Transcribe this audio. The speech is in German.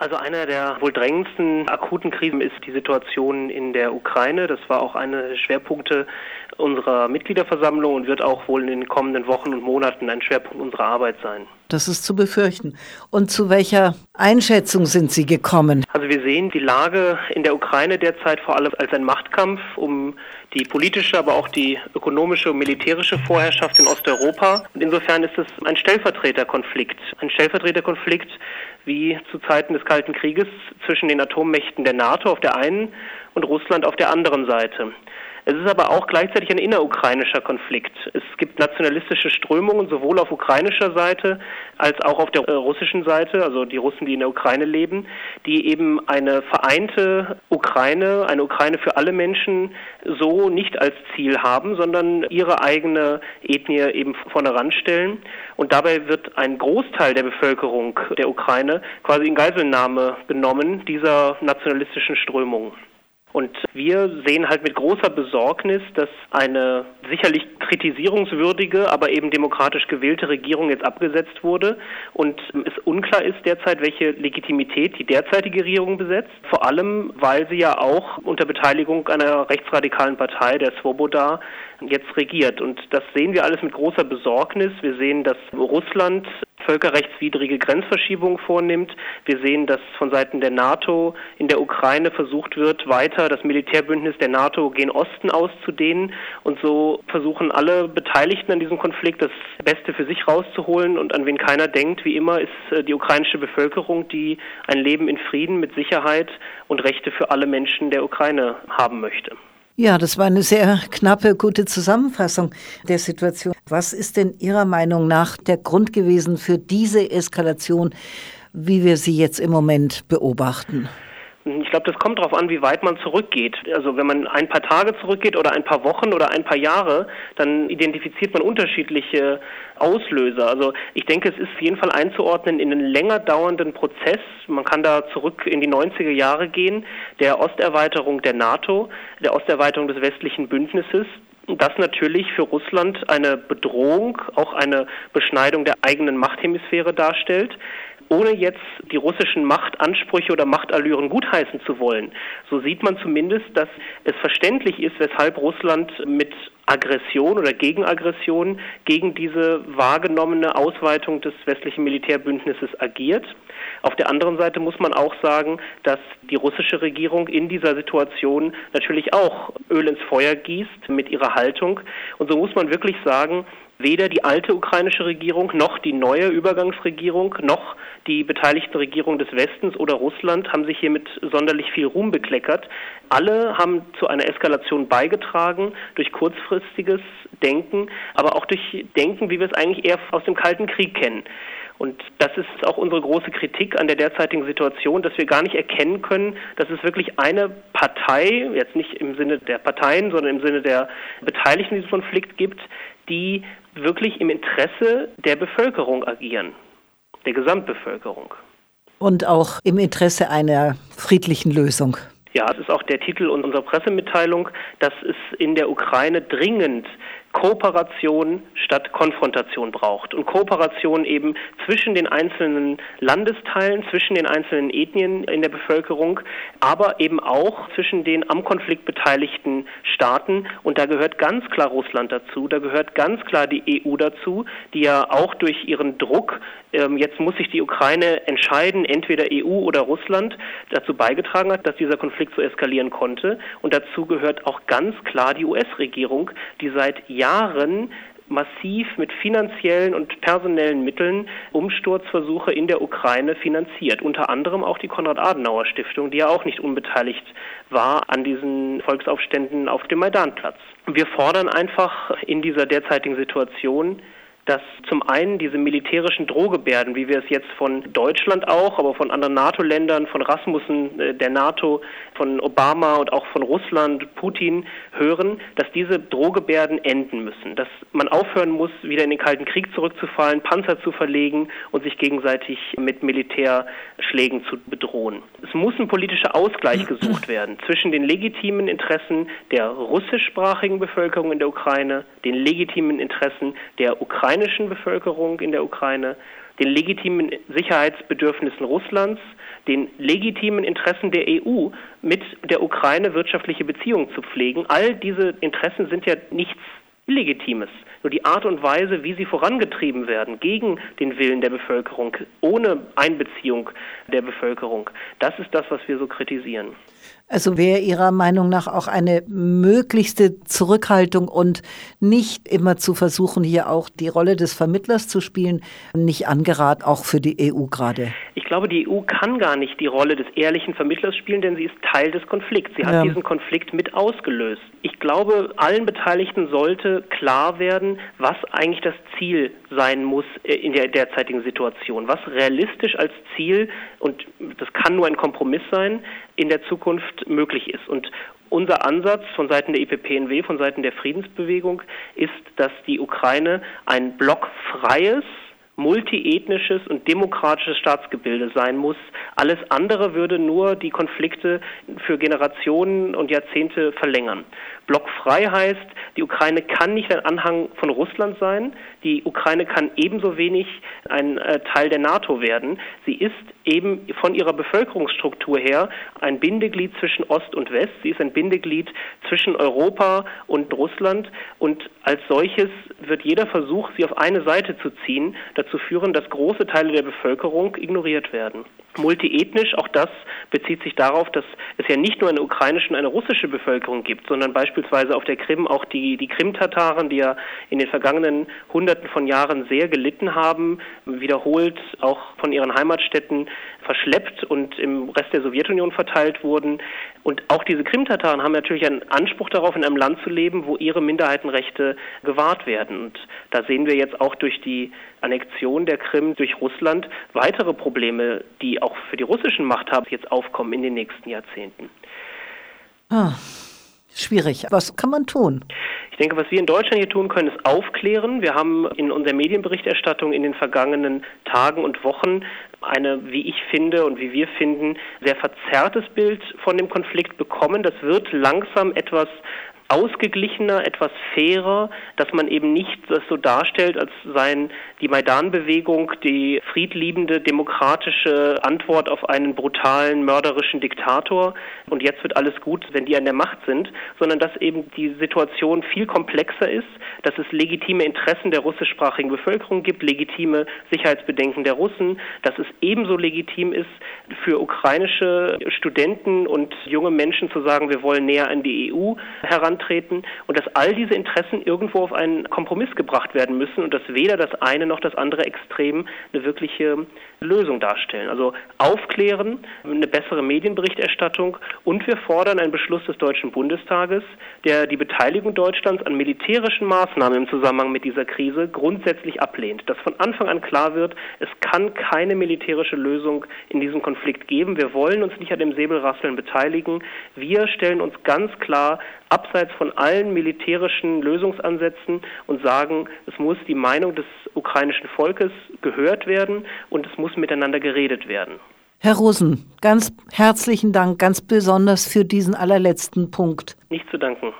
Also einer der wohl drängendsten akuten Krisen ist die Situation in der Ukraine. Das war auch einer der Schwerpunkte unserer Mitgliederversammlung und wird auch wohl in den kommenden Wochen und Monaten ein Schwerpunkt unserer Arbeit sein. Das ist zu befürchten. Und zu welcher Einschätzung sind Sie gekommen? Also wir sehen die Lage in der Ukraine derzeit vor allem als ein Machtkampf um die politische, aber auch die ökonomische und militärische Vorherrschaft in Osteuropa. Und insofern ist es ein Stellvertreterkonflikt. Ein Stellvertreterkonflikt wie zu Zeiten des Kalten Krieges zwischen den Atommächten der NATO auf der einen und Russland auf der anderen Seite. Es ist aber auch gleichzeitig ein innerukrainischer Konflikt. Es gibt nationalistische Strömungen sowohl auf ukrainischer Seite als auch auf der äh, russischen Seite, also die Russen, die in der Ukraine leben, die eben eine vereinte Ukraine, eine Ukraine für alle Menschen so nicht als Ziel haben, sondern ihre eigene Ethnie eben vorne ranstellen. Und dabei wird ein Großteil der Bevölkerung der Ukraine quasi in Geiselnahme genommen dieser nationalistischen Strömungen. Und wir sehen halt mit großer Besorgnis, dass eine sicherlich kritisierungswürdige, aber eben demokratisch gewählte Regierung jetzt abgesetzt wurde und es unklar ist derzeit, welche Legitimität die derzeitige Regierung besetzt. Vor allem, weil sie ja auch unter Beteiligung einer rechtsradikalen Partei, der Svoboda, jetzt regiert. Und das sehen wir alles mit großer Besorgnis. Wir sehen, dass Russland völkerrechtswidrige Grenzverschiebungen vornimmt. Wir sehen, dass von Seiten der NATO in der Ukraine versucht wird, weiter das Militärbündnis der NATO gen Osten auszudehnen. Und so versuchen alle Beteiligten an diesem Konflikt das Beste für sich rauszuholen. Und an wen keiner denkt, wie immer, ist äh, die ukrainische Bevölkerung, die ein Leben in Frieden mit Sicherheit und Rechte für alle Menschen der Ukraine haben möchte. Ja, das war eine sehr knappe, gute Zusammenfassung der Situation. Was ist denn Ihrer Meinung nach der Grund gewesen für diese Eskalation, wie wir sie jetzt im Moment beobachten? Ich glaube, das kommt darauf an, wie weit man zurückgeht. Also wenn man ein paar Tage zurückgeht oder ein paar Wochen oder ein paar Jahre, dann identifiziert man unterschiedliche Auslöser. Also ich denke, es ist auf jeden Fall einzuordnen in einen länger dauernden Prozess. Man kann da zurück in die 90er Jahre gehen, der Osterweiterung der NATO, der Osterweiterung des westlichen Bündnisses, das natürlich für Russland eine Bedrohung, auch eine Beschneidung der eigenen Machthemisphäre darstellt ohne jetzt die russischen Machtansprüche oder Machtallüren gutheißen zu wollen, so sieht man zumindest, dass es verständlich ist, weshalb Russland mit Aggression oder Gegenaggression gegen diese wahrgenommene Ausweitung des westlichen Militärbündnisses agiert. Auf der anderen Seite muss man auch sagen, dass die russische Regierung in dieser Situation natürlich auch Öl ins Feuer gießt mit ihrer Haltung. Und so muss man wirklich sagen, weder die alte ukrainische Regierung noch die neue Übergangsregierung noch die beteiligten Regierungen des Westens oder Russland haben sich hier mit sonderlich viel Ruhm bekleckert. Alle haben zu einer Eskalation beigetragen durch kurzfristiges Denken, aber auch durch Denken, wie wir es eigentlich eher aus dem Kalten Krieg kennen. Und das ist auch unsere große Kritik an der derzeitigen Situation, dass wir gar nicht erkennen können, dass es wirklich eine Partei, jetzt nicht im Sinne der Parteien, sondern im Sinne der Beteiligten in diesem Konflikt gibt, die wirklich im Interesse der Bevölkerung agieren, der Gesamtbevölkerung. Und auch im Interesse einer friedlichen Lösung. Ja, es ist auch der Titel unserer Pressemitteilung, dass es in der Ukraine dringend Kooperation statt Konfrontation braucht. Und Kooperation eben zwischen den einzelnen Landesteilen, zwischen den einzelnen Ethnien in der Bevölkerung, aber eben auch zwischen den am Konflikt beteiligten Staaten. Und da gehört ganz klar Russland dazu, da gehört ganz klar die EU dazu, die ja auch durch ihren Druck, ähm, jetzt muss sich die Ukraine entscheiden, entweder EU oder Russland, dazu beigetragen hat, dass dieser Konflikt so eskalieren konnte. Und dazu gehört auch ganz klar die US-Regierung, die seit Jahren massiv mit finanziellen und personellen Mitteln Umsturzversuche in der Ukraine finanziert. Unter anderem auch die Konrad-Adenauer-Stiftung, die ja auch nicht unbeteiligt war an diesen Volksaufständen auf dem Maidanplatz. Wir fordern einfach in dieser derzeitigen Situation dass zum einen diese militärischen Drohgebärden, wie wir es jetzt von Deutschland auch, aber von anderen NATO-Ländern, von Rasmussen äh, der NATO, von Obama und auch von Russland, Putin hören, dass diese Drohgebärden enden müssen, dass man aufhören muss, wieder in den Kalten Krieg zurückzufallen, Panzer zu verlegen und sich gegenseitig mit Militärschlägen zu bedrohen. Es muss ein politischer Ausgleich gesucht werden zwischen den legitimen Interessen der russischsprachigen Bevölkerung in der Ukraine, den legitimen Interessen der Ukraine ukrainischen Bevölkerung in der Ukraine, den legitimen Sicherheitsbedürfnissen Russlands, den legitimen Interessen der EU, mit der Ukraine wirtschaftliche Beziehungen zu pflegen. All diese Interessen sind ja nichts Illegitimes. Nur die Art und Weise, wie sie vorangetrieben werden, gegen den Willen der Bevölkerung, ohne Einbeziehung der Bevölkerung, das ist das, was wir so kritisieren. Also wäre Ihrer Meinung nach auch eine möglichste Zurückhaltung und nicht immer zu versuchen, hier auch die Rolle des Vermittlers zu spielen, nicht angeraten, auch für die EU gerade? Ich glaube, die EU kann gar nicht die Rolle des ehrlichen Vermittlers spielen, denn sie ist Teil des Konflikts. Sie hat ja. diesen Konflikt mit ausgelöst. Ich glaube, allen Beteiligten sollte klar werden, was eigentlich das Ziel sein muss äh, in der derzeitigen Situation, was realistisch als Ziel, und das kann nur ein Kompromiss sein, in der Zukunft möglich ist. Und unser Ansatz von Seiten der IPPNW, von Seiten der Friedensbewegung, ist, dass die Ukraine ein blockfreies, multiethnisches und demokratisches Staatsgebilde sein muss. Alles andere würde nur die Konflikte für Generationen und Jahrzehnte verlängern. Blockfrei heißt, die Ukraine kann nicht ein Anhang von Russland sein, die Ukraine kann ebenso wenig ein äh, Teil der NATO werden. Sie ist eben von ihrer Bevölkerungsstruktur her ein Bindeglied zwischen Ost und West. Sie ist ein Bindeglied zwischen Europa und Russland und als solches wird jeder Versuch, sie auf eine Seite zu ziehen, dazu führen, dass große Teile der Bevölkerung ignoriert werden. Multiethnisch, auch das bezieht sich darauf, dass es ja nicht nur eine ukrainische und eine russische Bevölkerung gibt, sondern beispielsweise auf der Krim auch die, die Krim-Tataren, die ja in den vergangenen Hunderten von Jahren sehr gelitten haben, wiederholt auch von ihren Heimatstädten verschleppt und im Rest der Sowjetunion verteilt wurden. Und auch diese Krim-Tataren haben natürlich einen Anspruch darauf, in einem Land zu leben, wo ihre Minderheitenrechte gewahrt werden. Und da sehen wir jetzt auch durch die Annexion der Krim durch Russland weitere Probleme, die auch für die russischen Machthaber jetzt aufkommen in den nächsten Jahrzehnten. Ah, schwierig. Was kann man tun? Ich denke, was wir in Deutschland hier tun können, ist aufklären. Wir haben in unserer Medienberichterstattung in den vergangenen Tagen und Wochen eine, wie ich finde und wie wir finden, sehr verzerrtes Bild von dem Konflikt bekommen. Das wird langsam etwas ausgeglichener, etwas fairer, dass man eben nicht das so darstellt, als seien die Maidan-Bewegung die friedliebende, demokratische Antwort auf einen brutalen, mörderischen Diktator und jetzt wird alles gut, wenn die an der Macht sind, sondern dass eben die Situation viel komplexer ist, dass es legitime Interessen der russischsprachigen Bevölkerung gibt, legitime Sicherheitsbedenken der Russen, dass es ebenso legitim ist, für ukrainische Studenten und junge Menschen zu sagen, wir wollen näher an die EU heran antreten und dass all diese Interessen irgendwo auf einen Kompromiss gebracht werden müssen und dass weder das eine noch das andere Extrem eine wirkliche Lösung darstellen. Also aufklären, eine bessere Medienberichterstattung und wir fordern einen Beschluss des Deutschen Bundestages, der die Beteiligung Deutschlands an militärischen Maßnahmen im Zusammenhang mit dieser Krise grundsätzlich ablehnt. Dass von Anfang an klar wird, es kann keine militärische Lösung in diesem Konflikt geben. Wir wollen uns nicht an dem Säbelrasseln beteiligen. Wir stellen uns ganz klar abseits von allen militärischen Lösungsansätzen und sagen, es muss die Meinung des ukrainischen Volkes gehört werden und es muss miteinander geredet werden. Herr Rosen, ganz herzlichen Dank, ganz besonders für diesen allerletzten Punkt. Nicht zu danken.